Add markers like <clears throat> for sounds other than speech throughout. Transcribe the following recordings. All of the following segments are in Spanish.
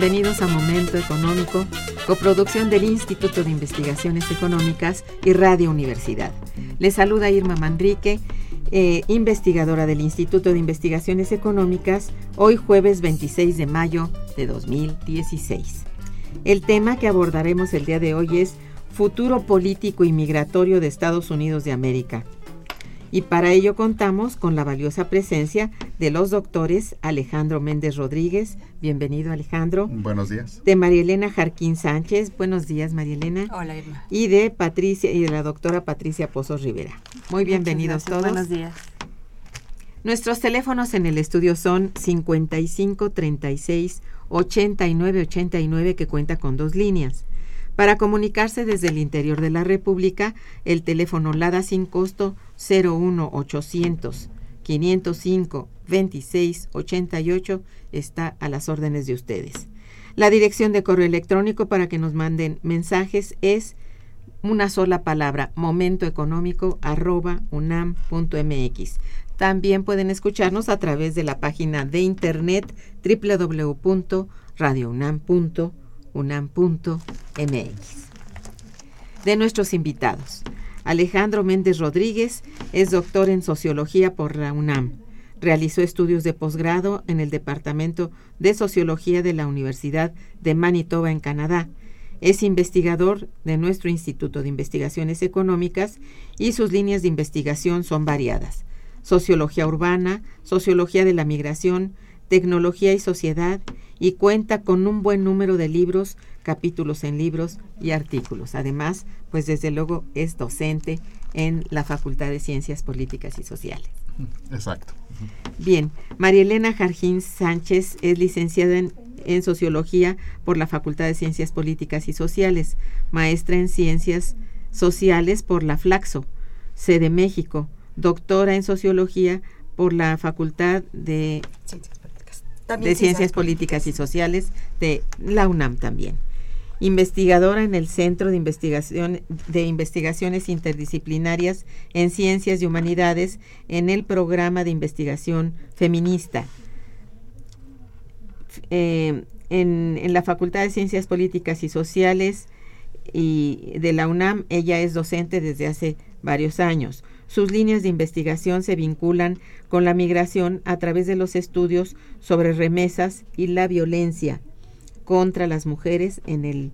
Bienvenidos a Momento Económico, coproducción del Instituto de Investigaciones Económicas y Radio Universidad. Les saluda Irma Manrique, eh, investigadora del Instituto de Investigaciones Económicas, hoy jueves 26 de mayo de 2016. El tema que abordaremos el día de hoy es Futuro político y migratorio de Estados Unidos de América y para ello contamos con la valiosa presencia de los doctores Alejandro Méndez Rodríguez, bienvenido Alejandro. Buenos días. De María Elena Jarquín Sánchez, buenos días María Elena. Hola Irma. Y de Patricia y de la doctora Patricia Pozos Rivera. Muy bienvenidos todos. Buenos días. Nuestros teléfonos en el estudio son 55 36 89 89 que cuenta con dos líneas. Para comunicarse desde el interior de la República, el teléfono LADA sin costo 01800 505 26 88 está a las órdenes de ustedes. La dirección de correo electrónico para que nos manden mensajes es una sola palabra, momentoeconómico arroba unam.mx. También pueden escucharnos a través de la página de internet www.radiounam.mx unam.mx. De nuestros invitados, Alejandro Méndez Rodríguez es doctor en sociología por la UNAM. Realizó estudios de posgrado en el Departamento de Sociología de la Universidad de Manitoba en Canadá. Es investigador de nuestro Instituto de Investigaciones Económicas y sus líneas de investigación son variadas. Sociología urbana, sociología de la migración, tecnología y sociedad y cuenta con un buen número de libros, capítulos en libros y artículos. Además, pues desde luego es docente en la Facultad de Ciencias Políticas y Sociales. Exacto. Bien, María Elena Jarjín Sánchez es licenciada en, en, Sociología por la Facultad de Ciencias Políticas y Sociales, maestra en Ciencias Sociales por la Flaxo, sede México, doctora en Sociología por la Facultad de de Ciencias Políticas y Sociales de la UNAM también. Investigadora en el Centro de, Investigación, de Investigaciones Interdisciplinarias en Ciencias y Humanidades en el programa de investigación feminista. Eh, en, en la Facultad de Ciencias Políticas y Sociales y de la UNAM, ella es docente desde hace varios años Sus líneas de investigación se vinculan con la migración a través de los estudios sobre remesas y la violencia contra las mujeres en el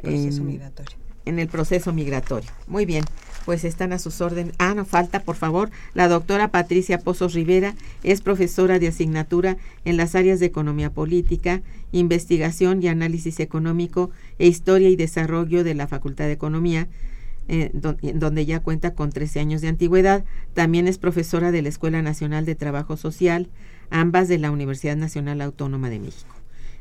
proceso migratorio. En el proceso migratorio. Muy bien, pues están a sus órdenes. Ah, no falta, por favor, la doctora Patricia Pozos Rivera es profesora de asignatura en las áreas de economía política, investigación y análisis económico e historia y desarrollo de la Facultad de Economía, eh, donde ya cuenta con 13 años de antigüedad. También es profesora de la Escuela Nacional de Trabajo Social, ambas de la Universidad Nacional Autónoma de México.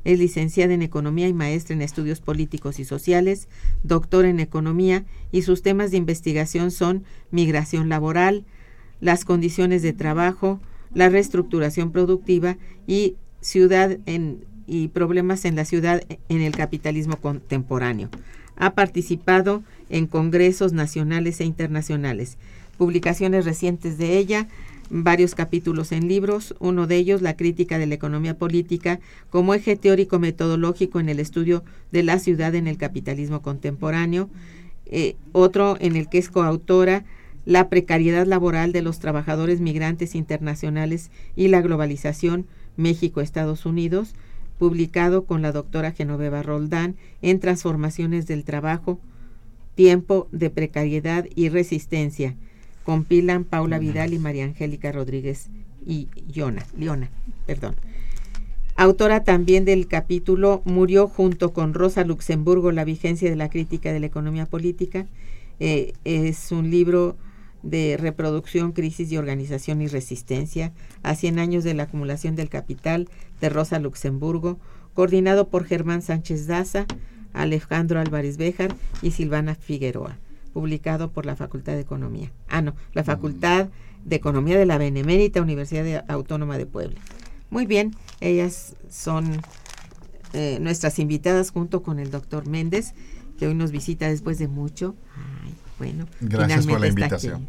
Es licenciada en Economía y maestra en Estudios Políticos y Sociales, doctora en Economía y sus temas de investigación son migración laboral, las condiciones de trabajo, la reestructuración productiva y ciudad en, y problemas en la ciudad en el capitalismo contemporáneo. Ha participado congresos nacionales e internacionales. Publicaciones recientes de ella varios capítulos en libros, uno de ellos la crítica de la economía política como eje teórico metodológico en el estudio de la ciudad en el capitalismo contemporáneo, eh, otro en el que es coautora la precariedad laboral de los trabajadores migrantes internacionales y la globalización México-Estados Unidos, publicado con la doctora Genoveva Roldán en Transformaciones del Trabajo, Tiempo de Precariedad y Resistencia, compilan Paula Vidal y María Angélica Rodríguez y Yona, Leona, perdón. Autora también del capítulo Murió junto con Rosa Luxemburgo la vigencia de la crítica de la economía política. Eh, es un libro de reproducción, crisis y organización y resistencia a 100 años de la acumulación del capital de Rosa Luxemburgo, coordinado por Germán Sánchez Daza, Alejandro Álvarez Béjar y Silvana Figueroa publicado por la Facultad de Economía. Ah, no, la Facultad de Economía de la Benemérita Universidad Autónoma de Puebla. Muy bien, ellas son eh, nuestras invitadas junto con el doctor Méndez, que hoy nos visita después de mucho. Ay, bueno, Gracias por la invitación.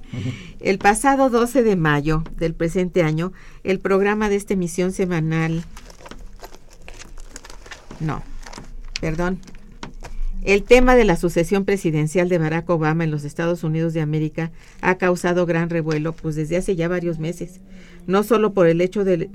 El pasado 12 de mayo del presente año, el programa de esta emisión semanal... No, perdón, el tema de la sucesión presidencial de Barack Obama en los Estados Unidos de América ha causado gran revuelo pues desde hace ya varios meses, no solo por el hecho de,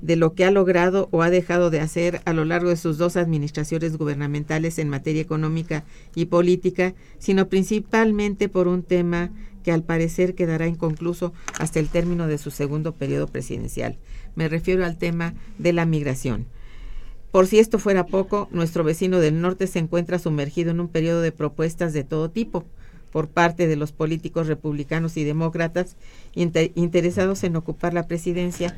de, lo que ha logrado o ha dejado de hacer a lo largo de sus dos administraciones gubernamentales en materia económica y política, sino principalmente por un tema que al parecer quedará inconcluso hasta el término de su segundo periodo presidencial. Me refiero al tema de la migración. Por si esto fuera poco, nuestro vecino del norte se encuentra sumergido en un periodo de propuestas de todo tipo por parte de los políticos republicanos y demócratas interesados en ocupar la presidencia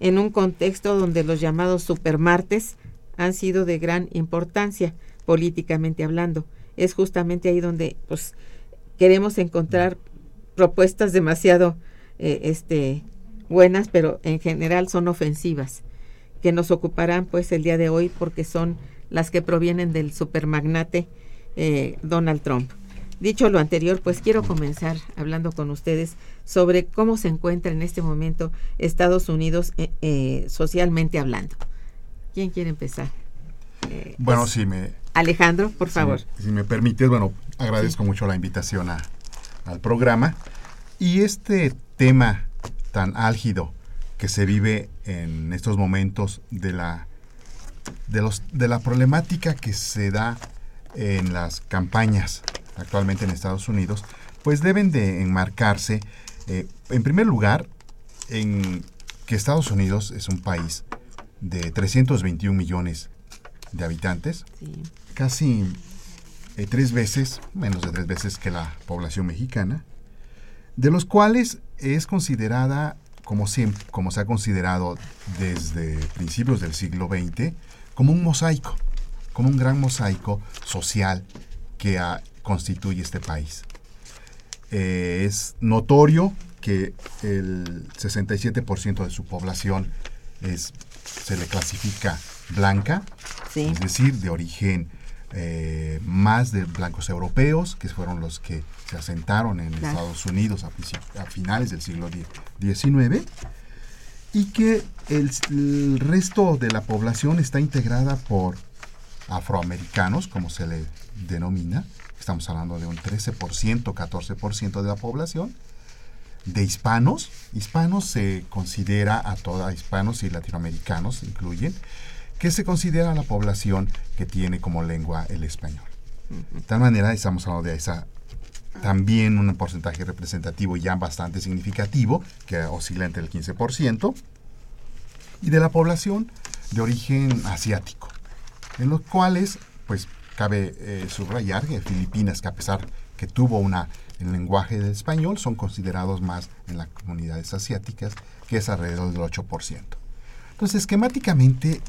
en un contexto donde los llamados supermartes han sido de gran importancia políticamente hablando. Es justamente ahí donde pues queremos encontrar propuestas demasiado eh, este buenas, pero en general son ofensivas que nos ocuparán pues el día de hoy porque son las que provienen del supermagnate eh, Donald Trump. Dicho lo anterior, pues quiero comenzar hablando con ustedes sobre cómo se encuentra en este momento Estados Unidos eh, eh, socialmente hablando. ¿Quién quiere empezar? bueno, pues, si me... Alejandro, por favor. Si, me permites, bueno, agradezco mucho la invitación a, al programa. Y este tema tan álgido que se vive en estos momentos de la, de, los, de la problemática que se da en las campañas actualmente en Estados Unidos, pues deben de enmarcarse, eh, en primer lugar, en que Estados Unidos es un país de 321 millones de habitantes, casi eh, tres veces, menos de tres veces que la población mexicana, de los cuales es considerada como, siempre, como se ha considerado desde principios del siglo XX, como un mosaico, como un gran mosaico social que constituye este país. Eh, es notorio que el 67% de su población es, se le clasifica blanca, es decir, de origen eh, más de blancos europeos, que fueron los que se asentaron en Estados Unidos a, finales del siglo XIX, y que el, resto de la población está integrada por afroamericanos, como se le denomina, estamos hablando de un 13%, 14% de la población, de hispanos. Hispanos se considera a toda, hispanos y latinoamericanos incluyen, que se considera la población que tiene como lengua el español. De tal manera, estamos hablando de esa también un porcentaje representativo ya bastante significativo, que oscila entre el 15%, y de la población de origen asiático, en los cuales, pues, cabe eh, subrayar que Filipinas, que a pesar que tuvo una el lenguaje del español, son considerados más en las comunidades asiáticas, que es alrededor del 8%. Entonces, esquemáticamente,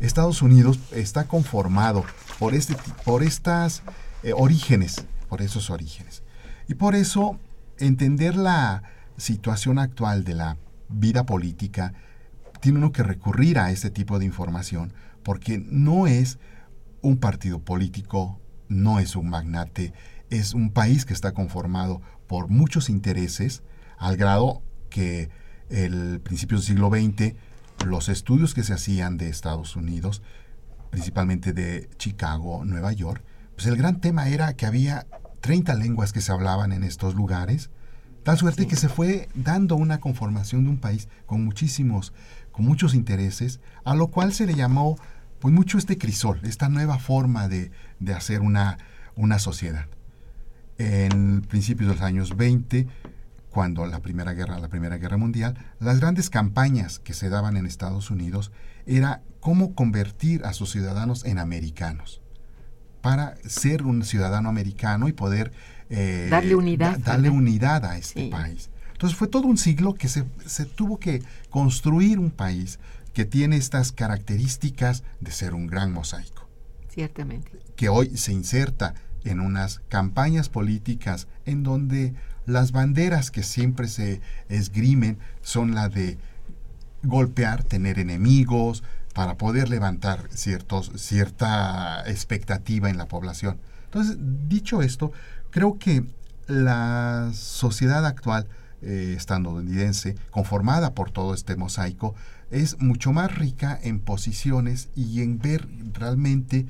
Estados Unidos está conformado por, este, por estas eh, orígenes, por esos orígenes. Y por eso, entender la situación actual de la vida política, tiene uno que recurrir a este tipo de información, porque no es un partido político, no es un magnate, es un país que está conformado por muchos intereses, al grado que el principio del siglo XX, los estudios que se hacían de Estados Unidos, principalmente de Chicago, Nueva York, pues el gran tema era que había 30 lenguas que se hablaban en estos lugares, tal suerte que se fue dando una conformación de un país con muchísimos, con muchos intereses, a lo cual se le llamó pues mucho este crisol, esta nueva forma de, de hacer una, una sociedad. En principios de los años 20, cuando la Primera Guerra, la Primera Guerra Mundial, las grandes campañas que se daban en Estados Unidos era cómo convertir a sus ciudadanos en americanos para ser un ciudadano americano y poder eh, darle unidad, darle unidad a este país. Entonces fue todo un siglo que se, se tuvo que construir un país que tiene estas características de ser un gran mosaico. Ciertamente. Que hoy se inserta en unas campañas políticas en donde las banderas que siempre se esgrimen son la de golpear, tener enemigos, para poder levantar ciertos, cierta expectativa en la población. Entonces, dicho esto, creo que la sociedad actual eh, estadounidense, conformada por todo este mosaico, es mucho más rica en posiciones y en ver realmente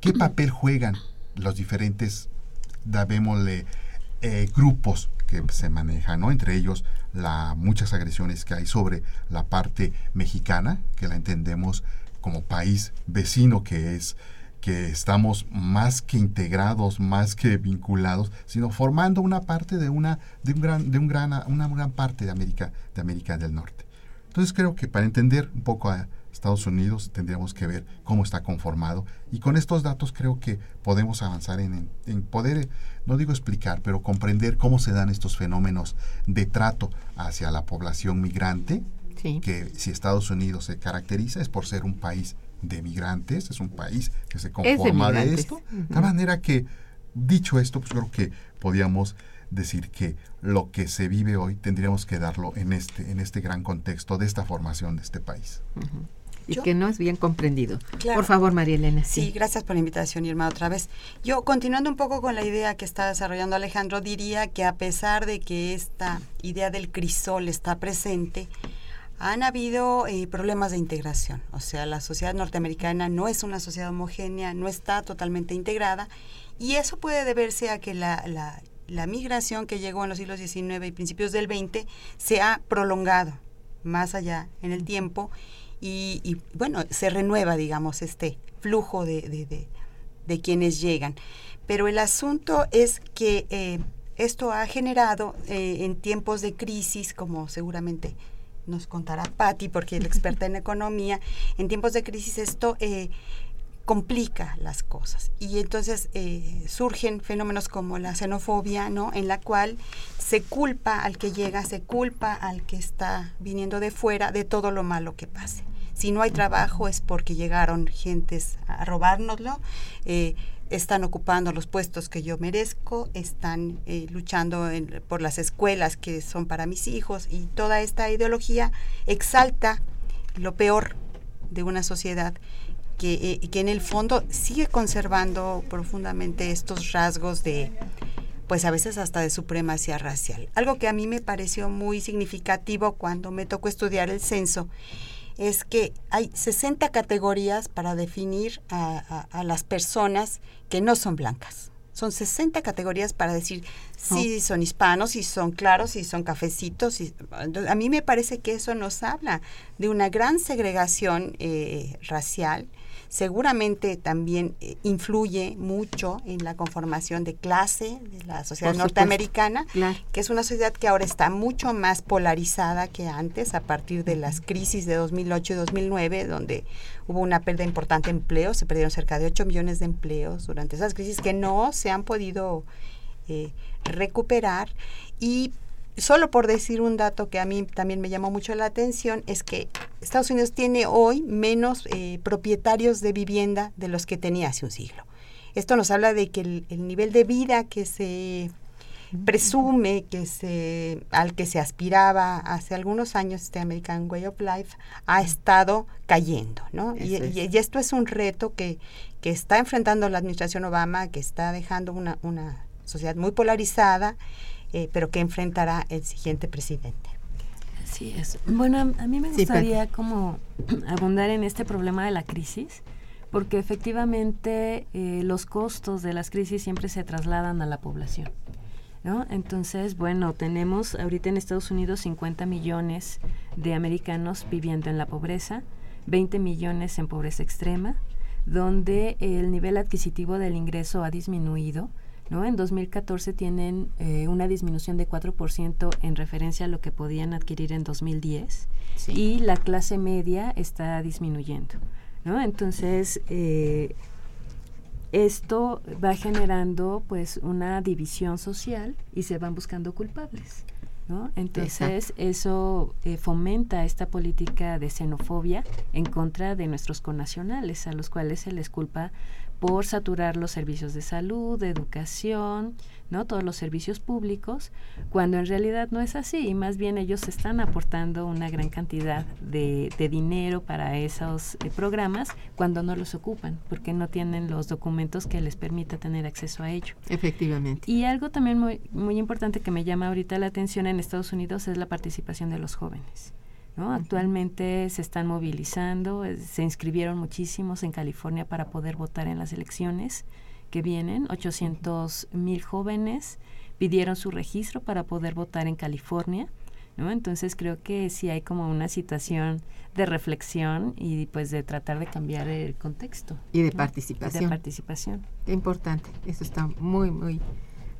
qué papel juegan los diferentes, eh, grupos que se manejan, ¿no? Entre ellos la, muchas agresiones que hay sobre la parte mexicana, que la entendemos como país vecino que es que estamos más que integrados, más que vinculados, sino formando una parte de una de un gran de un gran una gran parte de América de América del Norte. Entonces creo que para entender un poco a Estados Unidos tendríamos que ver cómo está conformado. Y con estos datos creo que podemos avanzar en, en, poder, no digo explicar, pero comprender cómo se dan estos fenómenos de trato hacia la población migrante, que si Estados Unidos se caracteriza es por ser un país de migrantes, es un país que se conforma de, esto, de manera que, dicho esto, pues creo que podíamos decir que lo que se vive hoy tendríamos que darlo en este, en este gran contexto de esta formación de este país y que no es bien comprendido. Por favor, María Elena. Sí. gracias por la invitación, Irma, otra vez. Yo, continuando un poco con la idea que está desarrollando Alejandro, diría que a pesar de que esta idea del crisol está presente, han habido eh, problemas de integración. O sea, la sociedad norteamericana no es una sociedad homogénea, no está totalmente integrada, y eso puede deberse a que la, la, la migración que llegó en los siglos XIX y principios del XX se ha prolongado más allá en el tiempo y, bueno, se renueva, digamos, este flujo de, de, quienes llegan. Pero el asunto es que eh, esto ha generado eh, en tiempos de crisis, como seguramente nos contará Patti, porque es la experta en <laughs> economía, en tiempos de crisis esto eh, complica las cosas. Y entonces surgen fenómenos como la xenofobia, ¿no? En la cual se culpa al que llega, se culpa al que está viniendo de fuera de todo lo malo que pase. Si no hay trabajo es porque llegaron gentes a robárnoslo. Eh, están ocupando los puestos que yo merezco, están eh, luchando por las escuelas que son para mis hijos y toda esta ideología exalta lo peor de una sociedad que, eh, que en el fondo sigue conservando profundamente estos rasgos de, pues a veces hasta de supremacía racial. Algo que a mí me pareció muy significativo cuando me tocó estudiar el censo es que hay 60 categorías para definir a, las personas que no son blancas. Son 60 categorías para decir si son hispanos, si son claros, si son cafecitos. Si, a mí me parece que eso nos habla de una gran segregación eh, racial seguramente también eh, influye mucho en la conformación de clase de la sociedad norteamericana, que es una sociedad que ahora está mucho más polarizada que antes a partir de las crisis de 2008 y 2009, donde hubo una pérdida importante de empleos, se perdieron cerca de 8 millones de empleos durante esas crisis que no se han podido eh, recuperar. Y solo por decir un dato que a mí también me llamó mucho la atención, es que Estados Unidos tiene hoy menos eh, propietarios de vivienda de los que tenía hace un siglo. Esto nos habla de que el, nivel de vida que se presume que se al que se aspiraba hace algunos años este American Way of Life ha estado cayendo, ¿no? Y, y, esto es un reto que, que está enfrentando la administración Obama, que está dejando una, una sociedad muy polarizada eh, pero que enfrentará el siguiente presidente. Así es. Bueno, a, mí me gustaría como <clears throat> abundar en este problema de la crisis, porque efectivamente eh, los costos de las crisis siempre se trasladan a la población. ¿No? Entonces, bueno, tenemos ahorita en Estados Unidos 50 millones de americanos viviendo en la pobreza, 20 millones en pobreza extrema, donde el nivel adquisitivo del ingreso ha disminuido, en 2014 tienen eh, una disminución de 4% en referencia a lo que podían adquirir en 2010 y la clase media está disminuyendo. ¿no? Entonces, eh, esto va generando pues una división social y se van buscando culpables. ¿no? Entonces eso eh, fomenta esta política de xenofobia en contra de nuestros connacionales, a los cuales se les culpa por saturar los servicios de salud, de educación, ¿no? todos los servicios públicos, cuando en realidad no es así y más bien ellos están aportando una gran cantidad de, dinero para esos eh, programas cuando no los ocupan, porque no tienen los documentos que les permita tener acceso a ello. Efectivamente. Y algo también muy, muy importante que me llama ahorita la atención en Estados Unidos es la participación de los jóvenes. Actualmente se están movilizando, se inscribieron muchísimos en California para poder votar en las elecciones que vienen. 800 mil jóvenes pidieron su registro para poder votar en California. ¿no? Entonces creo que sí hay como una situación de reflexión y pues de tratar de cambiar el contexto. Y de participación. De participación. Qué importante. Eso está muy, muy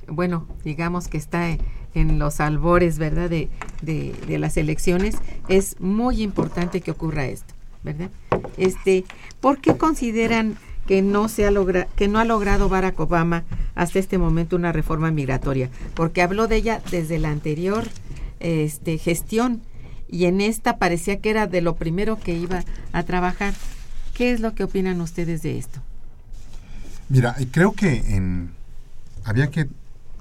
bueno, digamos que está en los albores, ¿verdad?, de, de, las elecciones, es muy importante que ocurra esto, ¿verdad? Este, ¿Por qué consideran que no, se ha logra que no ha logrado Barack Obama hasta este momento una reforma migratoria? Porque habló de ella desde la anterior este, gestión y en esta parecía que era de lo primero que iba a trabajar. ¿Qué es lo que opinan ustedes de esto? Mira, creo que en, había que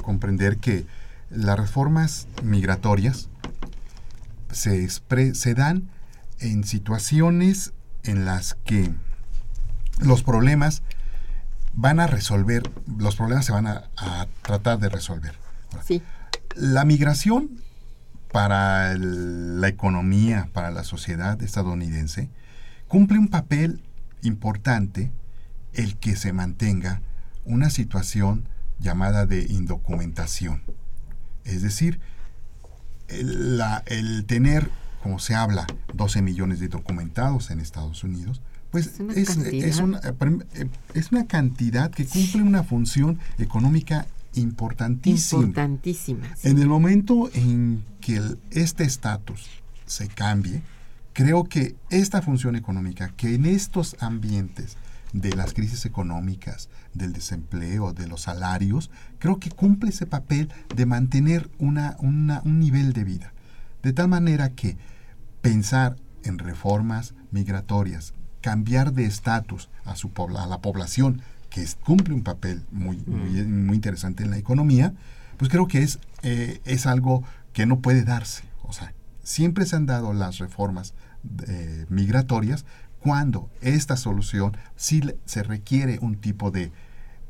comprender que las reformas migratorias se, se dan en situaciones en las que los problemas van a resolver, los problemas se van a, tratar de resolver. La migración para la economía, para la sociedad estadounidense, cumple un papel importante el que se mantenga una situación llamada de indocumentación. Es decir, el, la, el tener, como se habla, 12 millones de documentados en Estados Unidos, pues es una, es, una, eh, es una cantidad que cumple una función económica importantísima. Importantísima. En el momento en que este estatus se cambie, creo que esta función económica, que en estos ambientes de las crisis económicas, del desempleo, de los salarios, creo que cumple ese papel de mantener una, un nivel de vida. De tal manera que pensar en reformas migratorias, cambiar de estatus a, su, a la población, que cumple un papel muy, muy, mm. muy, interesante en la economía, pues creo que es, eh, es algo que no puede darse. O sea, siempre se han dado las reformas eh, migratorias, cuando esta solución sí se requiere un tipo de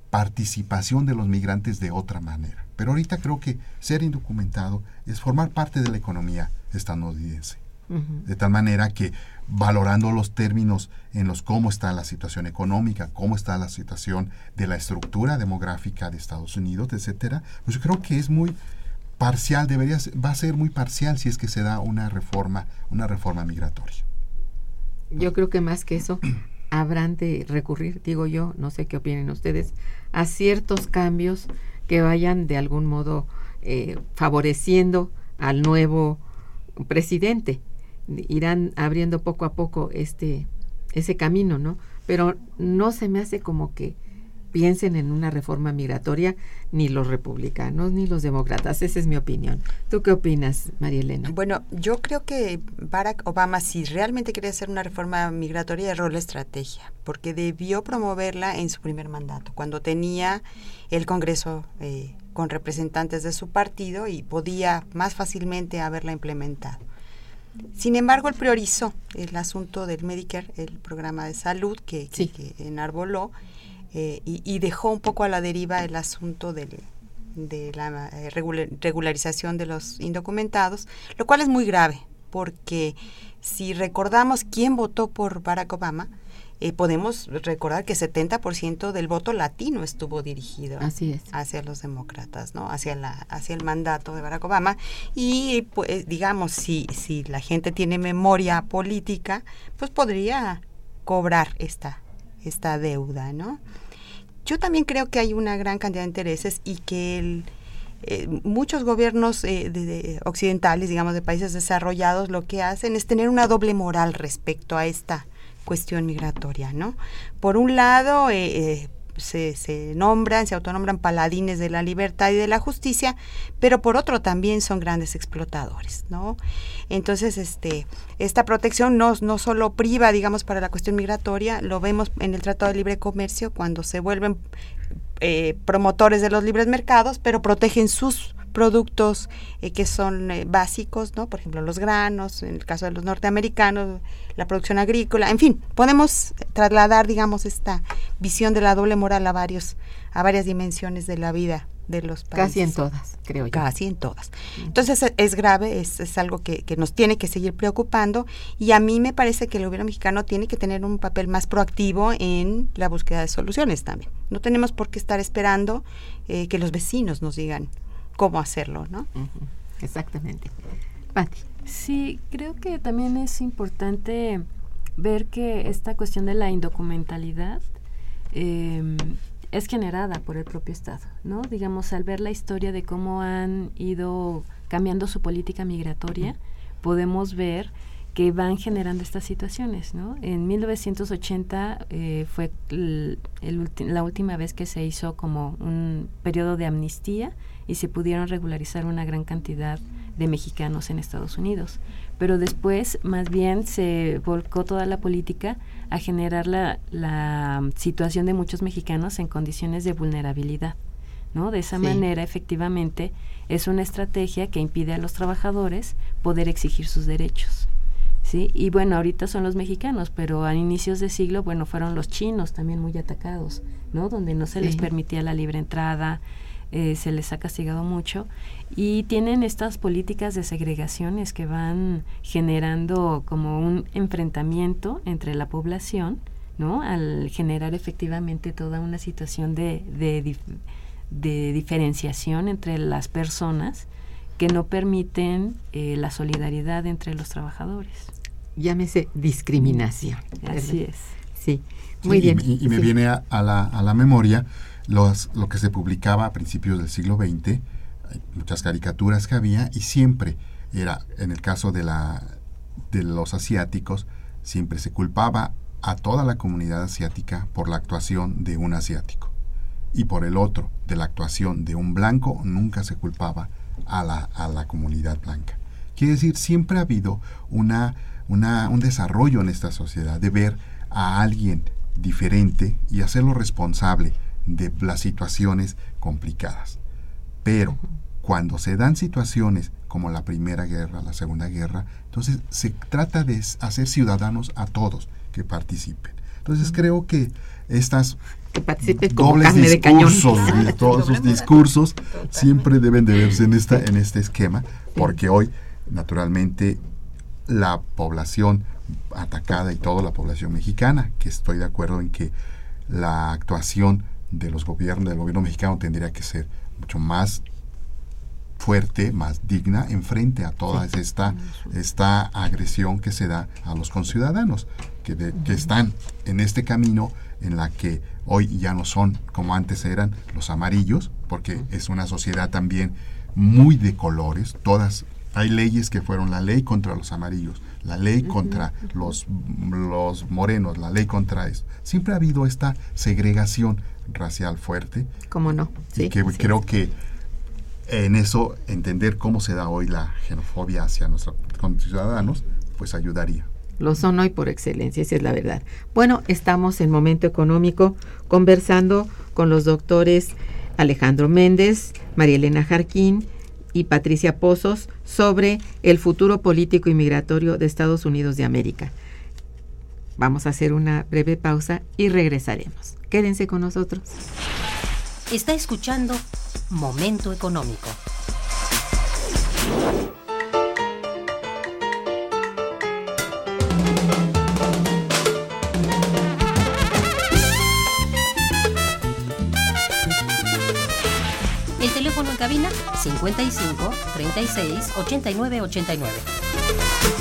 participación de los migrantes de otra manera. Pero ahorita creo que ser indocumentado es formar parte de la economía estadounidense. De tal manera que valorando los términos en los cómo está la situación económica, cómo está la situación de la estructura demográfica de Estados Unidos, etcétera, pues yo creo que es muy parcial, debería va a ser muy parcial si es que se da una reforma, una reforma migratoria. Yo creo que más que eso <clears throat> habrán de recurrir, digo yo, no sé qué opinen ustedes, a ciertos cambios que vayan de algún modo eh, favoreciendo al nuevo presidente irán abriendo poco a poco este ese camino, ¿no? Pero no se me hace como que piensen en una reforma migratoria ni los republicanos ni los demócratas. Esa es mi opinión. ¿Tú qué opinas, María Elena? Bueno, yo creo que Barack Obama, si realmente quería hacer una reforma migratoria, erró la estrategia, porque debió promoverla en su primer mandato, cuando tenía el Congreso eh, con representantes de su partido y podía más fácilmente haberla implementado. Sin embargo, él priorizó el asunto del Medicare, el programa de salud que, enarboló, eh, y, dejó un poco a la deriva el asunto de la eh, regularización de los indocumentados, lo cual es muy grave, porque si recordamos quién votó por Barack Obama, eh, podemos recordar que 70% del voto latino estuvo dirigido hacia los demócratas, ¿no? Hacia la hacia el mandato de Barack Obama y pues digamos si si la gente tiene memoria política, pues podría cobrar esta esta deuda, ¿no? Yo también creo que hay una gran cantidad de intereses y que eh, muchos gobiernos eh, occidentales, digamos de países desarrollados, lo que hacen es tener una doble moral respecto a esta cuestión migratoria, ¿no? Por un lado, eh, eh, se, se, nombran, se autonombran paladines de la libertad y de la justicia, pero por otro también son grandes explotadores, ¿no? Entonces, este, esta protección no, no solo priva, digamos, para la cuestión migratoria, lo vemos en el Tratado de Libre Comercio cuando se vuelven eh, promotores de los libres mercados, pero protegen sus productos eh, que son eh, básicos, ¿no? Por ejemplo, los granos, en el caso de los norteamericanos, la producción agrícola, en fin, podemos trasladar, digamos, esta visión de la doble moral a varios a varias dimensiones de la vida de los países. Casi en todas, creo yo. Casi en todas. Entonces es, grave, es, es algo que, que, nos tiene que seguir preocupando y a mí me parece que el gobierno mexicano tiene que tener un papel más proactivo en la búsqueda de soluciones también. No tenemos por qué estar esperando eh, que los vecinos nos digan cómo hacerlo, ¿no? Exactamente. Sí, creo que también es importante ver que esta cuestión de la indocumentalidad em, es generada por el propio Estado, ¿no? Digamos, al ver la historia de cómo han ido cambiando su política migratoria, podemos ver que van generando estas situaciones, ¿no? En 1980 eh, fue la última vez que se hizo como un periodo de amnistía y se pudieron regularizar una gran cantidad de mexicanos en Estados Unidos. Pero después, más bien, se volcó toda la política a generar la, la situación de muchos mexicanos en condiciones de vulnerabilidad. ¿no? De esa manera, efectivamente, es una estrategia que impide a los trabajadores poder exigir sus derechos. ¿Sí? Y bueno, ahorita son los mexicanos, pero a inicios de siglo, bueno, fueron los chinos también muy atacados, ¿no? Donde no se les permitía la libre entrada, eh, se les ha castigado mucho y tienen estas políticas de segregaciones que van generando como un enfrentamiento entre la población, ¿no? Al generar efectivamente toda una situación de, de, diferenciación entre las personas que no permiten eh, la solidaridad entre los trabajadores. Llámese discriminación. Así es. Sí, muy bien. Y, me viene a, la, a la memoria lo que se publicaba a principios del siglo XX, muchas caricaturas que había y siempre era, en el caso de, la, de los asiáticos, siempre se culpaba a toda la comunidad asiática por la actuación de un asiático. Y por el otro, de la actuación de un blanco, nunca se culpaba a la, a la comunidad blanca. Quiere decir, siempre ha habido una, una, un desarrollo en esta sociedad de ver a alguien diferente y hacerlo responsable de las situaciones complicadas. Pero cuando se dan situaciones como la Primera Guerra, la Segunda Guerra, entonces se trata de hacer ciudadanos a todos que participen. Entonces creo que estas dobles discursos, <laughs> todos sus discursos siempre deben de verse en esta en este esquema, porque hoy naturalmente la población atacada y toda la población mexicana, que estoy de acuerdo en que la actuación de los gobiernos, del gobierno mexicano tendría que ser mucho más fuerte, más digna en frente a toda esta, esta agresión que se da a los conciudadanos, que, que están en este camino en la que hoy ya no son como antes eran los amarillos, porque es una sociedad también muy de colores, todas hay leyes que fueron la ley contra los amarillos, la ley contra los, los morenos, la ley contra eso. Siempre ha habido esta segregación racial fuerte. ¿Cómo no? Sí, que creo que en eso entender cómo se da hoy la xenofobia hacia nuestros ciudadanos, pues ayudaría. Lo son hoy por excelencia, esa es la verdad. Bueno, estamos en Momento Económico conversando con los doctores Alejandro Méndez, María Elena Jarquín y Patricia Pozos sobre el futuro político y migratorio de Estados Unidos de América. Vamos a hacer una breve pausa y regresaremos. Quédense con nosotros. Está escuchando Momento Económico. Cabina 55 36 89 89.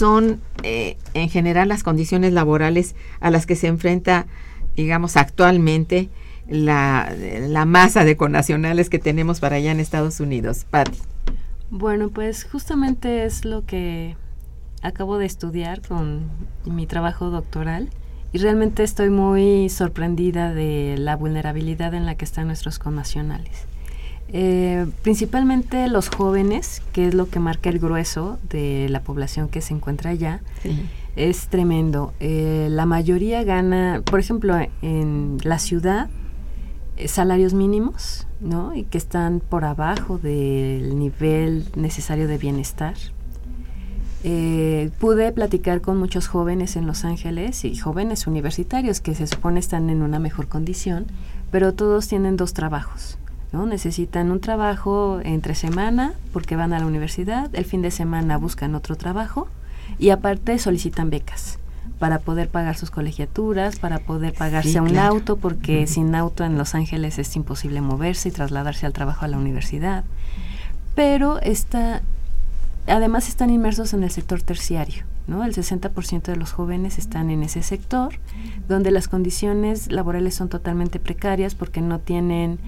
Son eh, en general las condiciones laborales a las que se enfrenta, digamos, actualmente la, masa de conacionales que tenemos para allá en Estados Unidos? Patti. Bueno, pues justamente es lo que acabo de estudiar con mi trabajo doctoral y realmente estoy muy sorprendida de la vulnerabilidad en la que están nuestros connacionales. Eh, principalmente los jóvenes, que es lo que marca el grueso de la población que se encuentra allá, es tremendo. Eh, la mayoría gana, por ejemplo, en la ciudad, eh, salarios mínimos, ¿no? Y que están por abajo del nivel necesario de bienestar. pude platicar con muchos jóvenes en Los Ángeles y jóvenes universitarios que se supone están en una mejor condición, pero todos tienen dos trabajos ¿no? Necesitan un trabajo entre semana porque van a la universidad, el fin de semana buscan otro trabajo y aparte solicitan becas para poder pagar sus colegiaturas, para poder pagarse un auto, porque sin auto en Los Ángeles es imposible moverse y trasladarse al trabajo a la universidad. Pero está, además están inmersos en el sector terciario. ¿no? El 60% de los jóvenes están en ese sector, donde las condiciones laborales son totalmente precarias porque no tienen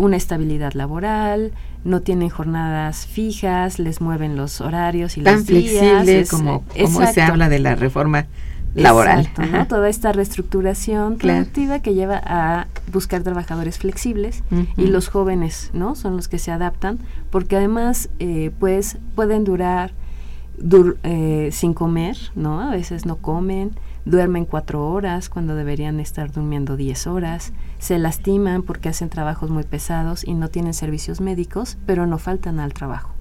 una estabilidad laboral, no tienen jornadas fijas, les mueven los horarios y Tan flexible como, como se habla de la reforma laboral. Toda esta reestructuración productiva que lleva a buscar trabajadores flexibles y los jóvenes, ¿no? Son los que se adaptan porque además, eh, pues, pueden durar eh, sin comer, ¿no? A veces no comen, duermen cuatro horas cuando deberían estar durmiendo diez horas, se lastiman porque hacen trabajos muy pesados y no tienen servicios médicos, pero no faltan al trabajo.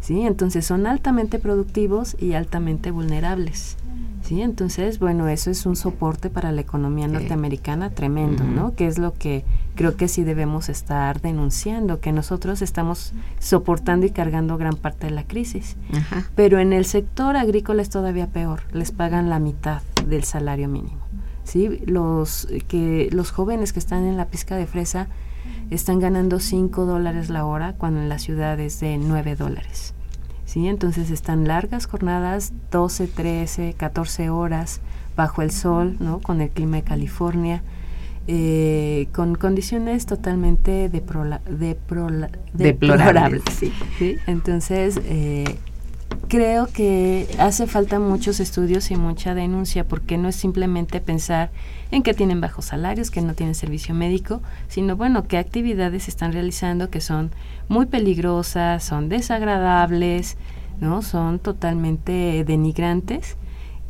¿Sí? Entonces son altamente productivos y altamente vulnerables. ¿sí? Entonces, bueno, eso es un soporte para la economía norteamericana tremendo, ¿no? Que es lo que creo que sí debemos estar denunciando, que nosotros estamos soportando y cargando gran parte de la crisis. Pero en el sector agrícola es todavía peor, les pagan la mitad del salario mínimo. ¿sí? Los, que, los jóvenes que están en la pizca de fresa están ganando 5 dólares la hora cuando en la ciudad es de 9 dólares. ¿sí? Entonces están largas jornadas, 12, 13, 14 horas bajo el sol, ¿no? Con el clima de California, eh, con condiciones totalmente deplorables. Sí. Entonces, eh, creo que hace falta muchos estudios y mucha denuncia, porque no es simplemente pensar en que tienen bajos salarios, que no tienen servicio médico, sino bueno, qué actividades están realizando que son muy peligrosas, son desagradables, ¿no? Son totalmente denigrantes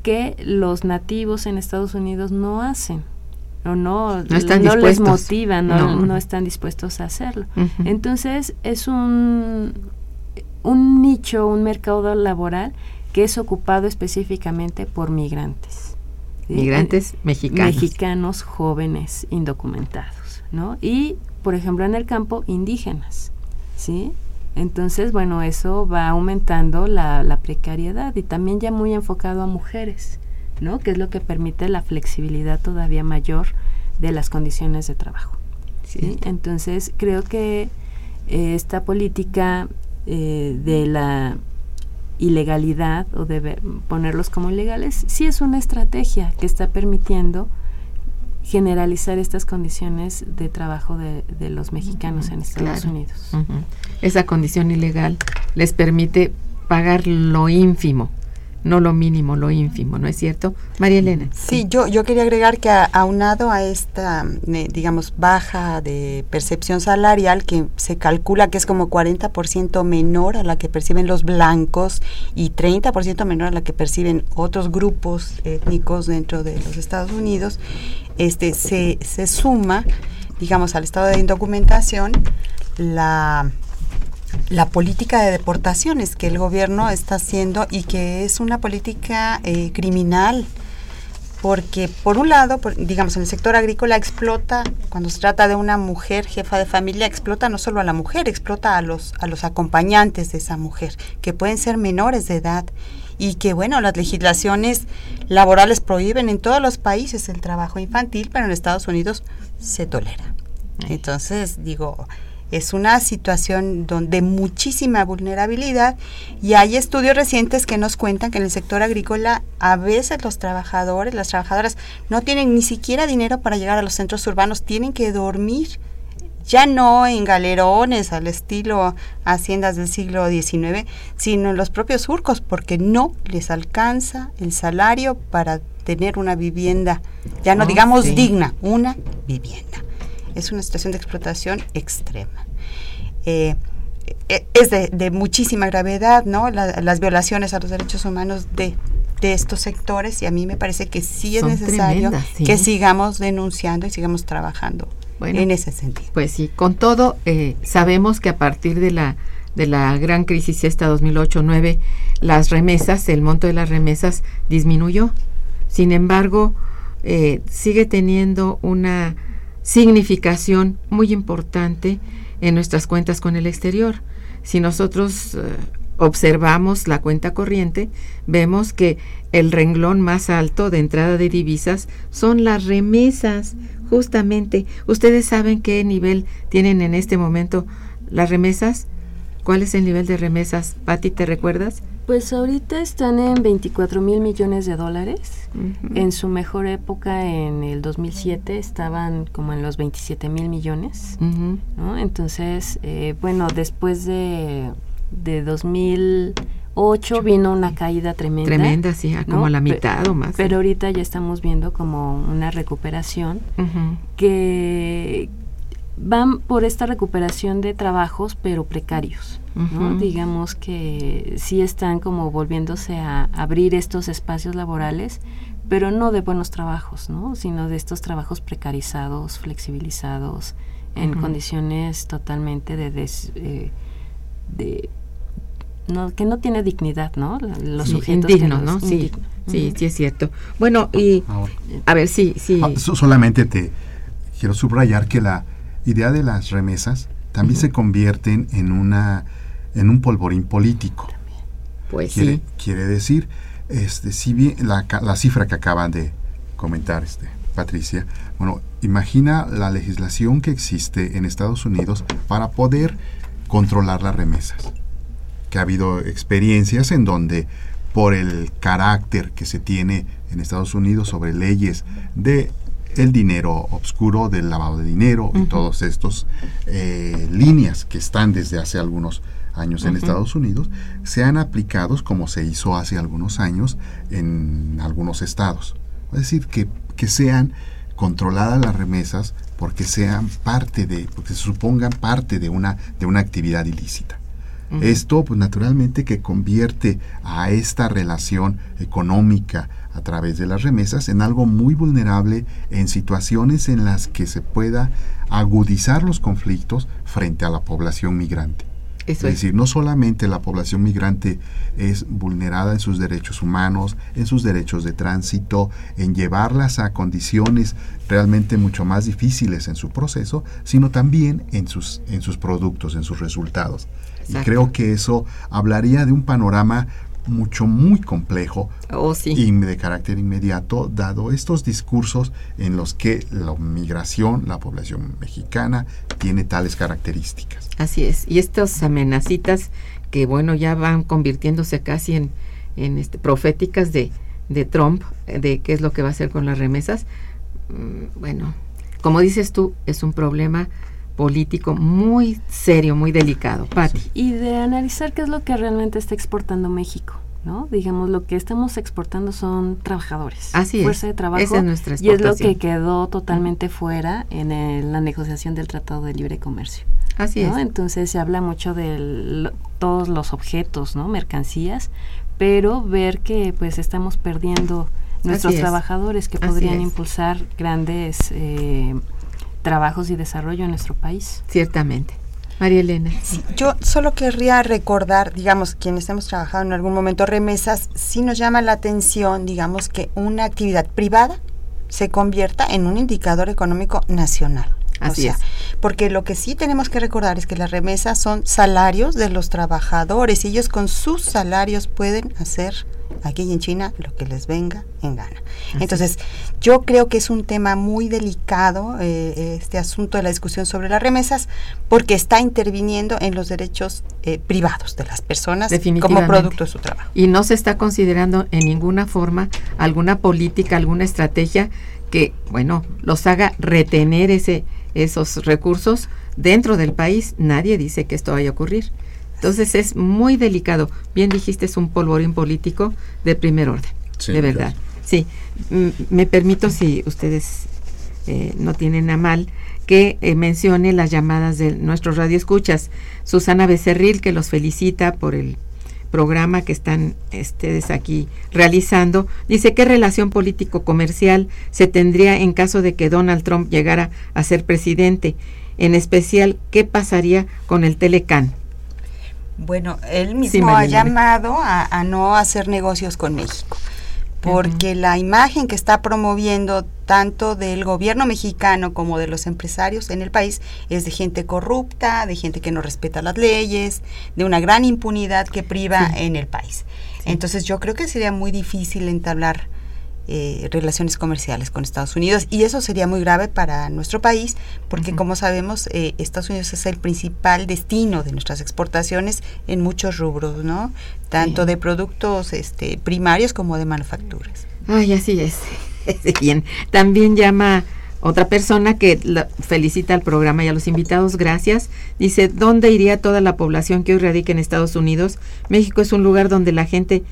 que los nativos en Estados Unidos no hacen o no, no, les motivan, no, están dispuestos a hacerlo. Entonces es un, un nicho, un mercado laboral que es ocupado específicamente por migrantes. Migrantes mexicanos. Mexicanos jóvenes indocumentados, ¿no? Y, por ejemplo, en el campo, indígenas, ¿sí? Entonces, bueno, eso va aumentando la, la precariedad y también ya muy enfocado a mujeres, ¿no? Que es lo que permite la flexibilidad todavía mayor de las condiciones de trabajo. ¿sí? Entonces, creo que eh, esta política eh, de la ilegalidad o de ponerlos como ilegales, sí es una estrategia que está permitiendo generalizar estas condiciones de trabajo de, los mexicanos en Estados Unidos. Esa condición ilegal les permite pagar lo ínfimo no lo mínimo, lo ínfimo, ¿no es cierto? María Elena. Sí, yo, yo quería agregar que aunado a esta, digamos, baja de percepción salarial, que se calcula que es como 40% menor a la que perciben los blancos y 30% menor a la que perciben otros grupos étnicos dentro de los Estados Unidos, este se, se suma, digamos, al estado de indocumentación la la política de deportaciones que el gobierno está haciendo y que es una política eh, criminal porque por un lado, digamos, en el sector agrícola explota, cuando se trata de una mujer jefa de familia, explota no solo a la mujer, explota a los, a los acompañantes de esa mujer, que pueden ser menores de edad y que, bueno, las legislaciones laborales prohíben en todos los países el trabajo infantil, pero en Estados Unidos se tolera. Entonces, digo, es una situación donde muchísima vulnerabilidad y hay estudios recientes que nos cuentan que en el sector agrícola a veces los trabajadores, las trabajadoras no tienen ni siquiera dinero para llegar a los centros urbanos, tienen que dormir ya no en galerones al estilo haciendas del siglo XIX, sino en los propios surcos, porque no les alcanza el salario para tener una vivienda, ya no oh, digamos digna, una vivienda es una situación de explotación extrema. Eh, eh, es de, muchísima gravedad, ¿no? las violaciones a los derechos humanos de, estos sectores y a mí me parece que sí es necesario que sigamos denunciando y sigamos trabajando en ese sentido. Pues sí, con todo eh, sabemos que a partir de la de la gran crisis esta 2008-9 las remesas, el monto de las remesas disminuyó. Sin embargo, sigue teniendo una significación muy importante en nuestras cuentas con el exterior. Si nosotros eh, observamos la cuenta corriente, vemos que el renglón más alto de entrada de divisas son las remesas, justamente. ¿Ustedes saben qué nivel tienen en este momento las remesas? ¿Cuál es el nivel de remesas? Patti, ¿te recuerdas? Pues ahorita están en 24 mil millones de dólares. En su mejor época, en el 2007, estaban como en los 27 mil millones. Entonces, eh, bueno, después de, de 2008 vino una caída tremenda. Tremenda, sí, como a la mitad o más. Pero ahorita ya estamos viendo como una recuperación que van por esta recuperación de trabajos, pero precarios. Digamos que sí están como volviéndose a abrir estos espacios laborales, pero no de buenos trabajos, ¿no? sino de estos trabajos precarizados, flexibilizados, en condiciones totalmente de, eh, de no, que no tiene dignidad, ¿no? Los sujetos indignos, ¿no? Sí, sí, sí es cierto. Bueno, y a ver, sí, sí. Ah, solamente te quiero subrayar que la idea de las remesas también se convierten en una en un polvorín político. Pues quiere, sí. Quiere decir, este, si bien la, la cifra que acaban de comentar, este, Patricia, bueno, imagina la legislación que existe en Estados Unidos para poder controlar las remesas. Que ha habido experiencias en donde por el carácter que se tiene en Estados Unidos sobre leyes de el dinero oscuro, del lavado de dinero y todos estos eh, líneas que están desde hace algunos años en Estados Unidos, sean aplicados como se hizo hace algunos años en algunos estados. Es decir, que, que sean controladas las remesas porque sean parte de, porque se supongan parte de una, de una actividad ilícita. Esto, pues naturalmente, que convierte a esta relación económica a través de las remesas en algo muy vulnerable en situaciones en las que se pueda agudizar los conflictos frente a la población migrante. Es decir, no solamente la población migrante es vulnerada en sus derechos humanos, en sus derechos de tránsito, en llevarlas a condiciones realmente mucho más difíciles en su proceso, sino también en sus, en sus productos, en sus resultados. Y creo que eso hablaría de un panorama mucho, muy complejo oh, y de carácter inmediato, dado estos discursos en los que la migración, la población mexicana, tiene tales características. Así es, y estas amenacitas que, bueno, ya van convirtiéndose casi en, en este, proféticas de, de Trump, de qué es lo que va a hacer con las remesas, mm, bueno, como dices tú, es un problema político muy serio, muy delicado. Pati. Y de analizar qué es lo que realmente está exportando México. ¿no? Digamos, lo que estamos exportando son trabajadores. Así fuerza de trabajo. Esa es nuestra y es lo que quedó totalmente fuera en la negociación del Tratado de Libre Comercio. Así es. Entonces se habla mucho de todos los objetos, ¿no? Mercancías, pero ver que pues estamos perdiendo nuestros trabajadores que podrían impulsar grandes eh, trabajos y desarrollo en nuestro país. Ciertamente. María Elena. yo solo querría recordar, digamos, quienes hemos trabajado en algún momento remesas, sí nos llama la atención, digamos, que una actividad privada se convierta en un indicador económico nacional. Así es. Porque lo que sí tenemos que recordar es que las remesas son salarios de los trabajadores y ellos con sus salarios pueden hacer aquí en China lo que les venga en gana. Entonces, yo creo que es un tema muy delicado eh, este asunto de la discusión sobre las remesas porque está interviniendo en los derechos eh, privados de las personas como producto de su trabajo. Y no se está considerando en ninguna forma alguna política, alguna estrategia que, bueno, los haga retener ese esos recursos dentro del país. Nadie dice que esto vaya a ocurrir. Entonces es muy delicado. Bien dijiste, es un polvorín político de primer orden, de verdad. Sí, me permito, si ustedes eh, no tienen a mal, que eh, mencione las llamadas de nuestros radioescuchas. Susana Becerril, que los felicita por el programa que están ustedes aquí realizando, dice qué relación político-comercial se tendría en caso de que Donald Trump llegara a ser presidente, en especial qué pasaría con el Telecan. Bueno, él mismo ha llamado a, no hacer negocios con México, porque la imagen que está promoviendo tanto del gobierno mexicano como de los empresarios en el país, es de gente corrupta, de gente que no respeta las leyes, de una gran impunidad que priva en el país. Entonces yo creo que sería muy difícil entablar eh, relaciones comerciales con Estados Unidos y eso sería muy grave para nuestro país porque como sabemos eh, Estados Unidos es el principal destino de nuestras exportaciones en muchos rubros, ¿no? Tanto de productos este, primarios como de manufacturas. Ay, así es. <laughs> Bien. También llama otra persona que felicita al programa y a los invitados, gracias. Dice, ¿dónde iría toda la población que hoy radica en Estados Unidos? México es un lugar donde la gente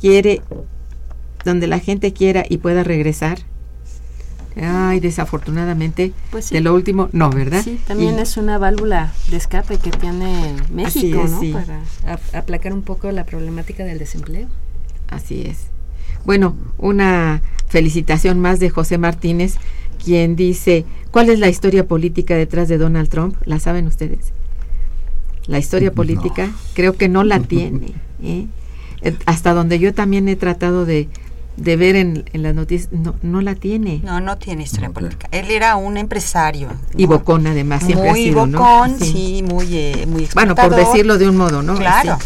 quiere donde la gente quiera y pueda regresar. Ay, desafortunadamente, pues de lo último, no, ¿verdad? Sí, también es una válvula de escape que tiene México, ¿no? Para aplacar un poco la problemática del desempleo. Así es. Bueno, una felicitación más de José Martínez, quien dice, ¿cuál es la historia política detrás de Donald Trump? ¿La saben ustedes? La historia política creo que no la tiene. ¿eh? Hasta donde yo también he tratado de de ver en, en las noticias, no, no la tiene. No, no tiene historia política. Él era un empresario. Y bocón además, siempre muy ha sido, bocón, sí. muy, eh, muy Bueno, por decirlo de un modo, ¿no? Claro.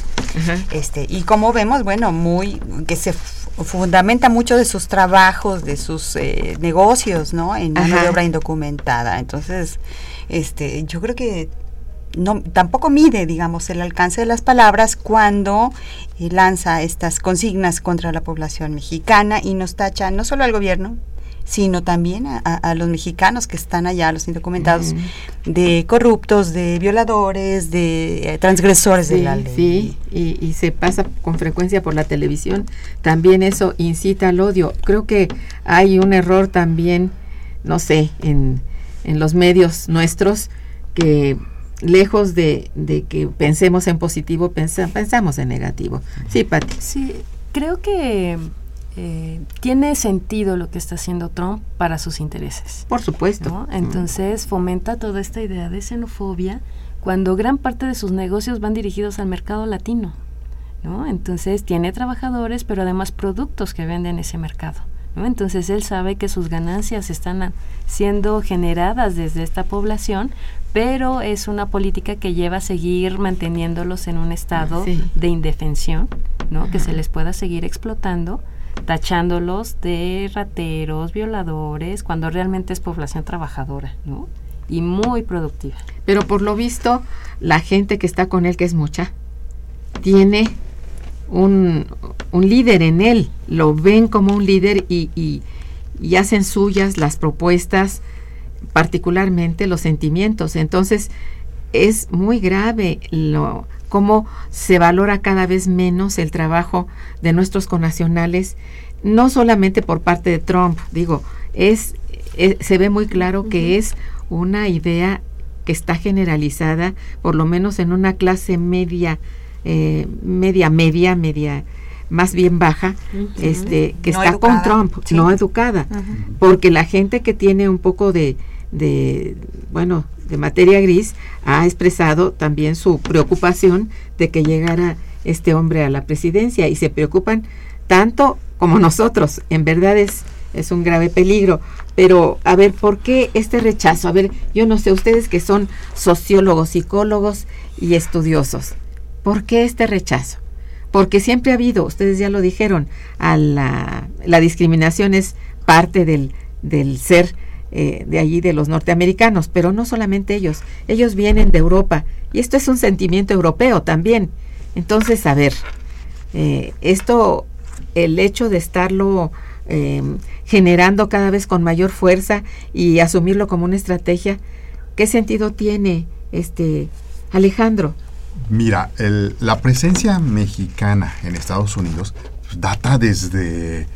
Este, y como vemos, bueno, muy, que se fundamenta mucho de sus trabajos, de sus eh, negocios, ¿no? En mano de obra indocumentada. Entonces, este, yo creo que no, tampoco mide, digamos, el alcance de las palabras cuando eh, lanza estas consignas contra la población mexicana y nos tacha no solo al gobierno, sino también a, los mexicanos que están allá, los indocumentados, de corruptos, de violadores, de eh, transgresores de la ley. Sí, y, y, se pasa con frecuencia por la televisión. También eso incita al odio. Creo que hay un error también, no sé, en, en los medios nuestros que lejos de, que pensemos en positivo, pensamos en negativo. Sí, Pati. Sí, creo que eh, tiene sentido lo que está haciendo Trump para sus intereses. Por supuesto. Entonces fomenta toda esta idea de xenofobia cuando gran parte de sus negocios van dirigidos al mercado latino. ¿no? Entonces tiene trabajadores, pero además productos que venden ese mercado. Entonces él sabe que sus ganancias están siendo generadas desde esta población, pero es una política que lleva a seguir manteniéndolos en un estado de indefensión, ¿no? Que se les pueda seguir explotando, tachándolos de rateros, violadores, cuando realmente es población trabajadora, ¿no? Y muy productiva. Pero por lo visto, la gente que está con él, que es mucha, tiene un, un líder en él, lo ven como un líder y, y, hacen suyas las propuestas, particularmente los sentimientos. Entonces, es muy grave lo cómo se valora cada vez menos el trabajo de nuestros connacionales, no solamente por parte de Trump, digo, es, eh, se ve muy claro que es una idea que está generalizada, por lo menos en una clase media eh, media, media, media, más bien baja, este, que está con Trump, no educada, porque la gente que tiene un poco de, de, bueno, de materia gris ha expresado también su preocupación de que llegara este hombre a la presidencia y se preocupan tanto como nosotros. En verdad es, es un grave peligro. Pero, a ver, ¿por qué este rechazo? A ver, yo no sé, ustedes que son sociólogos, psicólogos y estudiosos, ¿Por qué este rechazo? Porque siempre ha habido, ustedes ya lo dijeron, a la, discriminación es parte del, del ser eh, de allí de los norteamericanos, pero no solamente ellos, ellos vienen de Europa y esto es un sentimiento europeo también. Entonces, a ver, eh, esto, el hecho de estarlo eh, generando cada vez con mayor fuerza y asumirlo como una estrategia, ¿qué sentido tiene este Alejandro? Mira, la presencia mexicana en Estados Unidos data desde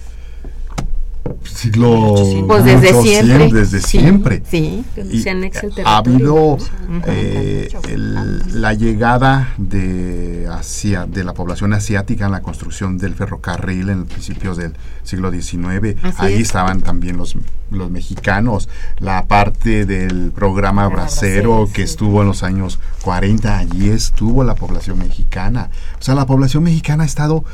siglo pues desde siempre. desde siempre. sí, ha habido eh, la llegada de Asia, de la población asiática en la construcción del ferrocarril en principios del siglo XIX ahí estaban también los los mexicanos. La parte del programa Bracero que estuvo en los años 40 allí estuvo la población mexicana. O sea la población mexicana ha estado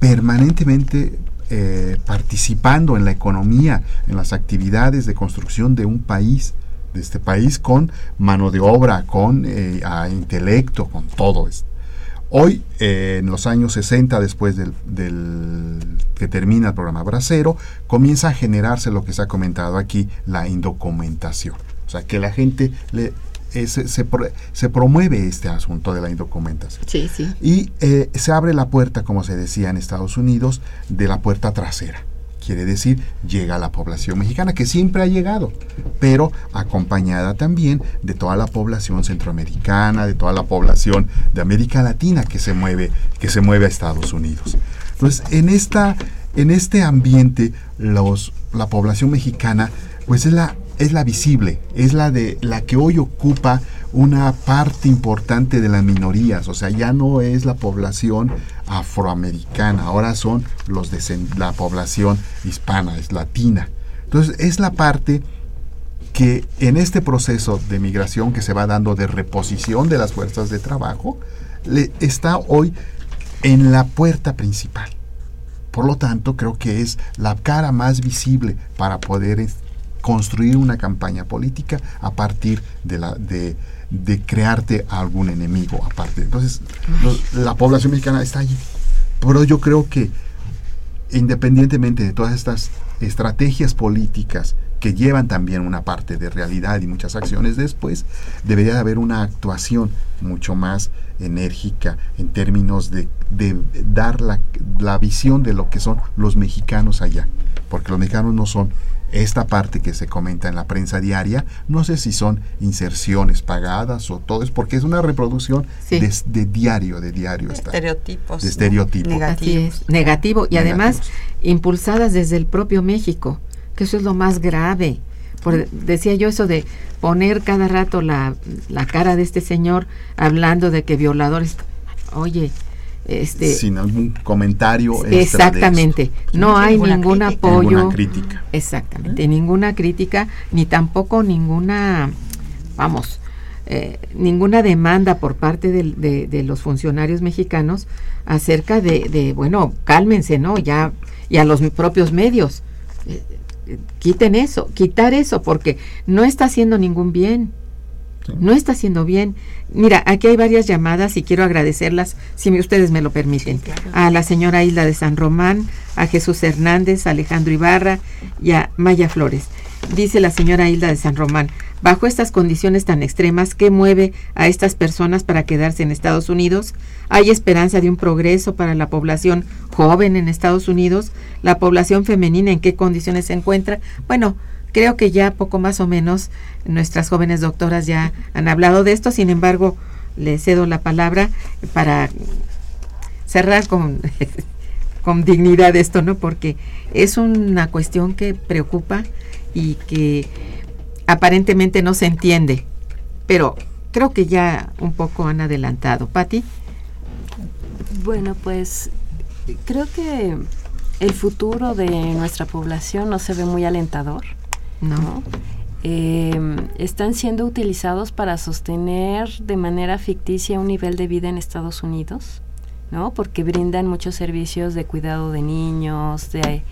permanentemente eh, participando en la economía, en las actividades de construcción de un país, de este país, con mano de obra, con eh, intelecto, con todo esto. Hoy, en los años 60, después del, que termina el programa Bracero, comienza a generarse lo que se ha comentado aquí, la indocumentación. O sea, que la gente le, eh, se, promueve este asunto de la indocumentación. Sí, sí. Y eh, se abre la puerta, como se decía en Estados Unidos, de la puerta trasera. Quiere decir, llega la población mexicana, que siempre ha llegado, pero acompañada también de toda la población centroamericana, de toda la población de América Latina que se mueve, que se mueve a Estados Unidos. Entonces, en, esta, en este ambiente, los, la población mexicana, pues es la es la visible, es la de la que hoy ocupa una parte importante de las minorías, o sea, ya no es la población afroamericana, ahora son los de la población hispana, es latina. Entonces, es la parte que en este proceso de migración que se va dando de reposición de las fuerzas de trabajo, le, está hoy en la puerta principal. Por lo tanto, creo que es la cara más visible para poder construir una campaña política a partir de, la, de, de crearte algún enemigo aparte. Entonces, la población mexicana está allí. Pero yo creo que independientemente de todas estas estrategias políticas que llevan también una parte de realidad y muchas acciones después, debería haber una actuación mucho más enérgica en términos de, de dar la, la visión de lo que son los mexicanos allá, porque los mexicanos no son esta parte que se comenta en la prensa diaria, no sé si son inserciones pagadas o todo, es porque es una reproducción de, diario, de diario. Estereotipos. De estereotipos. negativo. y además impulsadas desde el propio México, que eso es lo más grave. Por, decía yo eso de poner cada rato la, la cara de este señor hablando de que violadores, oye, este, sin algún comentario exactamente. No hay ningún apoyo. Ninguna crítica. Exactamente ninguna crítica ni tampoco ninguna vamos eh, ninguna demanda por parte de, los funcionarios mexicanos acerca de, bueno cálmense no ya y a los propios medios. Eh, quiten eso quitar eso porque no está haciendo ningún bien no está haciendo bien. Mira, aquí hay varias llamadas y quiero agradecerlas, si ustedes me lo permiten. A la señora Isla de San Román, a Jesús Hernández, a Alejandro Ibarra y a Maya Flores. Dice la señora Hilda de San Román, bajo estas condiciones tan extremas, ¿qué mueve a estas personas para quedarse en Estados Unidos? ¿Hay esperanza de un progreso para la población joven en Estados Unidos? ¿La población femenina en qué condiciones se encuentra? Bueno, Creo que ya poco más o menos nuestras jóvenes doctoras ya han hablado de esto, sin embargo, le cedo la palabra para cerrar con, <laughs> con dignidad esto, ¿no? Porque es una cuestión que preocupa y que aparentemente no se entiende, pero creo que ya un poco han adelantado. Patti. Bueno, pues creo que el futuro de nuestra población no se ve muy alentador. ¿No? Em, están siendo utilizados para sostener de manera ficticia un nivel de vida en Estados Unidos, ¿no? Porque brindan muchos servicios de cuidado de niños, de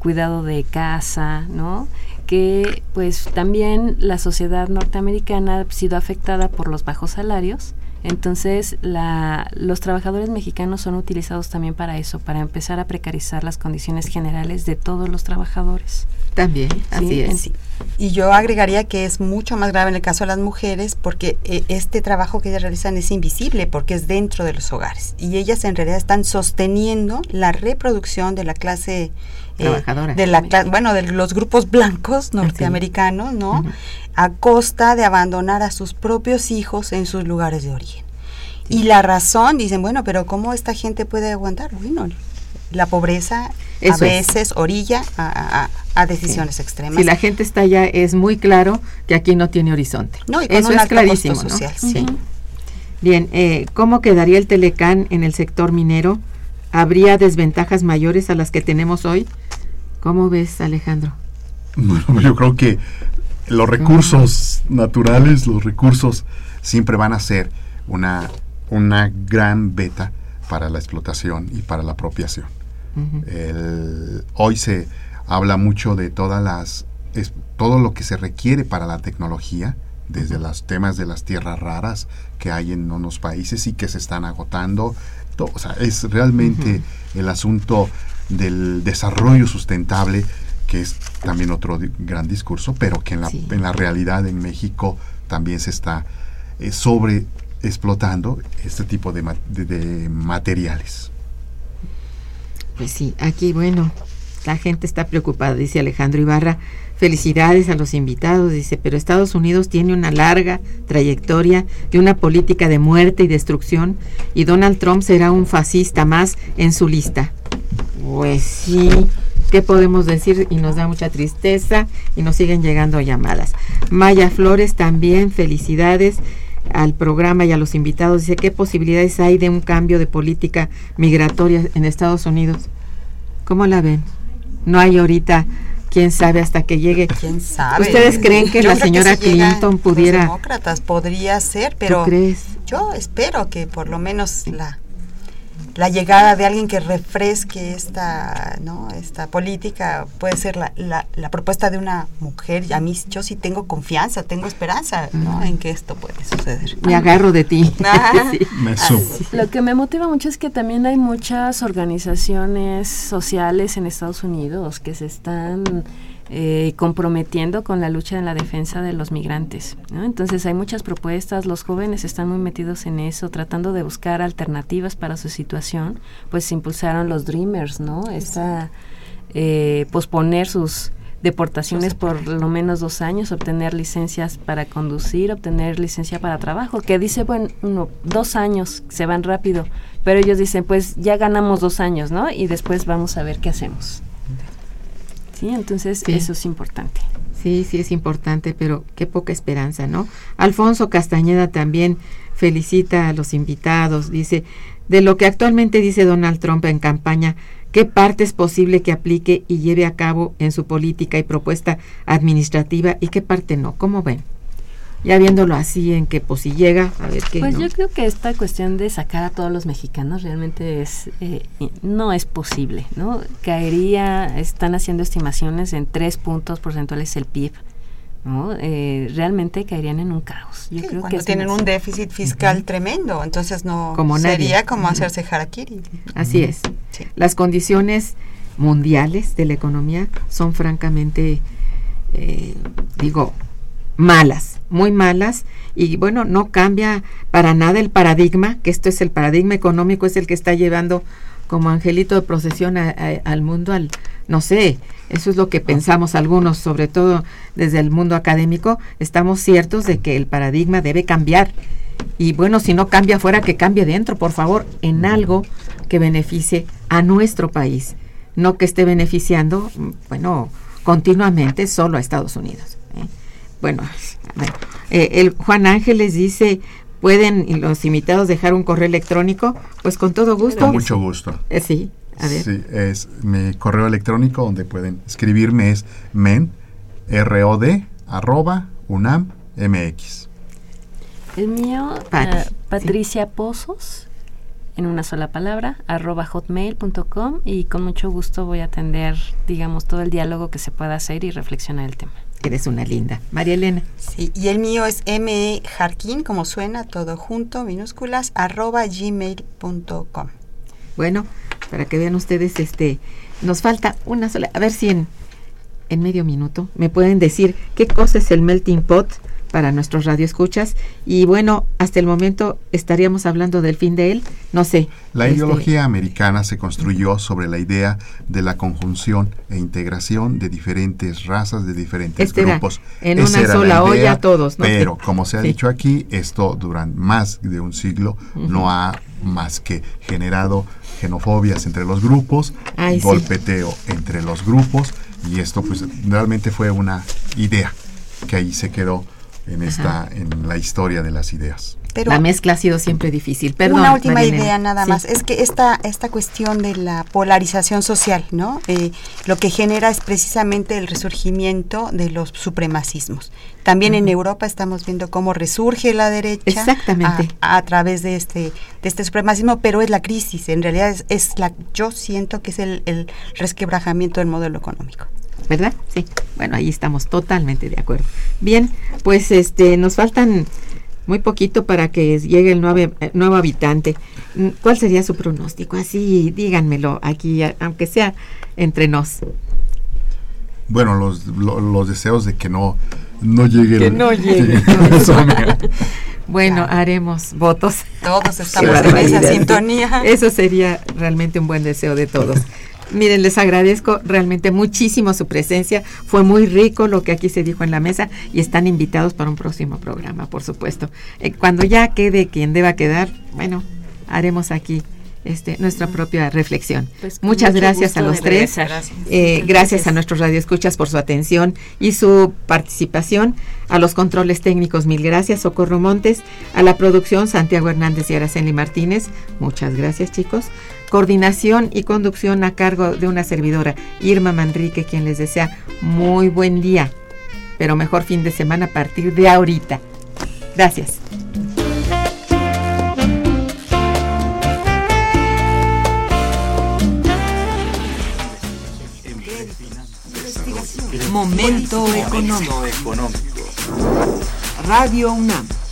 cuidado de casa, ¿no? Que pues también la sociedad norteamericana ha sido afectada por los bajos salarios entonces, la, los trabajadores mexicanos son utilizados también para eso, para empezar a precarizar las condiciones generales de todos los trabajadores. También, así es. Y yo agregaría que es mucho más grave en el caso de las mujeres porque eh, este trabajo que ellas realizan es invisible porque es dentro de los hogares y ellas en realidad están sosteniendo la reproducción de la clase eh, de la bueno, de los grupos blancos norteamericanos, ¿no? A costa de abandonar a sus propios hijos en sus lugares de origen. Y la razón, dicen, bueno, pero ¿cómo esta gente puede aguantar? Bueno, la pobreza a veces orilla a, decisiones extremas. Si la gente está allá, es muy claro que aquí no tiene horizonte. No, y Eso es clarísimo. Social, Bien, eh, ¿cómo quedaría el Telecán en el sector minero? ¿Habría desventajas mayores a las que tenemos hoy? ¿Cómo ves, Alejandro? Bueno, yo creo que los recursos naturales, los recursos siempre van a ser una, una gran beta para la explotación y para la apropiación. hoy se habla mucho de todas las es, todo lo que se requiere para la tecnología, desde los temas de las tierras raras que hay en unos países y que se están agotando. o sea, es realmente el asunto del desarrollo sustentable, que es también otro gran discurso, pero que en la, en la realidad en México también se está eh, sobre explotando este tipo de, de materiales. Pues sí, aquí bueno, la gente está preocupada, dice Alejandro Ibarra. Felicidades a los invitados, dice, pero Estados Unidos tiene una larga trayectoria de una política de muerte y destrucción y Donald Trump será un fascista más en su lista. Pues sí, ¿qué podemos decir? Y nos da mucha tristeza y nos siguen llegando llamadas. Maya Flores también, felicidades al programa y a los invitados. Dice, ¿qué posibilidades hay de un cambio de política migratoria en Estados Unidos? ¿Cómo la ven? No hay ahorita quién sabe hasta que llegue. <laughs> ¿Quién sabe? ¿Ustedes creen que la señora Clinton pudiera... Los demócratas podría ser, pero yo espero que por lo menos la la llegada de alguien que refresque esta, ¿no? esta política puede ser la, la, propuesta de una mujer. Y a mí yo sí tengo confianza, tengo esperanza ¿no? en que esto puede suceder. Me agarro de ti. <laughs> Me Lo que me motiva mucho es que también hay muchas organizaciones sociales en Estados Unidos que se están eh, comprometiendo con la lucha en la defensa de los migrantes. Entonces hay muchas propuestas, los jóvenes están muy metidos en eso, tratando de buscar alternativas para su situación, pues impulsaron los Dreamers, ¿no? Esa, eh, posponer sus deportaciones por lo menos dos años, obtener licencias para conducir, obtener licencia para trabajo, que dice, bueno, uno, dos años se van rápido, pero ellos dicen, pues ya ganamos dos años, ¿no? Y después vamos a ver qué hacemos. ¿Sí? Entonces eso es importante. Sí, sí es importante, pero qué poca esperanza, ¿no? Alfonso Castañeda también felicita a los invitados, dice, de lo que actualmente dice Donald Trump en campaña, ¿qué parte es posible que aplique y lleve a cabo en su política y propuesta administrativa y qué parte no? ¿Cómo ven? Ya viéndolo así en que pues si llega a ver qué pues yo creo que esta cuestión de sacar a todos los mexicanos realmente es eh, no es posible no caería están haciendo estimaciones en tres puntos porcentuales el PIB ¿no? Eh, realmente caerían en un caos. Yo creo que tienen un déficit fiscal tremendo, entonces no sería como hacerse harakiri. Así es. Las condiciones mundiales de la economía son francamente, eh, digo, malas, muy malas, y bueno, no cambia para nada el paradigma, que esto es el paradigma económico, es el que está llevando como angelito de procesión al mundo, al, no sé, eso es lo que pensamos algunos, sobre todo desde el mundo académico, estamos ciertos de que el paradigma debe cambiar. Y bueno, si no cambia fuera, que cambie dentro, por favor, en algo que beneficie a nuestro país, no que esté beneficiando, bueno, continuamente solo a Estados Unidos. Bueno, eh, el Juan Ángeles dice, ¿pueden los invitados dejar un correo electrónico? Pues con todo gusto. Con mucho gusto. Eh, sí, a ver. Sí, es mi correo electrónico donde pueden escribirme es men, rod, arroba, unam, mx. El mío, eh, Patricia Pozos, en una sola palabra, arroba hotmail.com y con mucho gusto voy a atender, digamos, todo el diálogo que se pueda hacer y reflexionar el tema. Eres una linda. María Elena. Sí, y el mío es M. Jarquín, como suena, todo junto, minúsculas, arroba gmail.com. Bueno, para que vean ustedes, este, nos falta una sola, a ver si en, en medio minuto me pueden decir qué cosa es el melting pot para nuestros radioescuchas. Y bueno, hasta el momento estaríamos hablando del fin de él, no sé. La este, ideología americana se construyó sobre la idea de la conjunción e integración de diferentes razas, de diferentes este grupos. en una sola olla todos, ¿no? Pero, como se ha dicho aquí, esto durante más de un siglo no ha más que generado xenofobias entre los grupos, golpeteo entre los grupos, y esto pues realmente fue una idea que ahí se quedó en esta en la historia de las ideas. Pero la mezcla ha sido siempre difícil. Perdón, una última idea nada más. Es que esta, esta cuestión de la polarización social, ¿no? Eh, lo que genera es precisamente el resurgimiento de los supremacismos. También en Europa estamos viendo cómo resurge la derecha Exactamente. A, través de este, de este supremacismo, pero es la crisis. En realidad es, es la, yo siento que es el, el resquebrajamiento del modelo económico. ¿Verdad? Sí. Bueno, ahí estamos totalmente de acuerdo. Bien, pues este nos faltan muy poquito para que llegue el nuevo, eh, nuevo habitante. Mm, ¿Cuál sería su pronóstico? Así, díganmelo aquí, aunque sea entre nos. Bueno, los, los deseos de que no, no llegue. Que no <laughs> llegue. <laughs> bueno, haremos votos. Todos estamos <laughs> en esa sintonía. Eso sería realmente un buen deseo de todos. Miren, les agradezco realmente muchísimo su presencia. Fue muy rico lo que aquí se dijo en la mesa y están invitados para un próximo programa, por supuesto. Eh, cuando ya quede quien deba quedar, bueno, haremos aquí este, nuestra propia reflexión. Pues Muchas gracias a los tres. Gracias. Eh, gracias a nuestros radioescuchas por su atención y su participación. A los controles técnicos, mil gracias, Socorro Montes. A la producción, Santiago Hernández y Araceli Martínez. Muchas gracias, chicos. Coordinación y conducción a cargo de una servidora, Irma Manrique, quien les desea muy buen día, pero mejor fin de semana a partir de ahorita. Gracias. Momento económico. Radio UNAM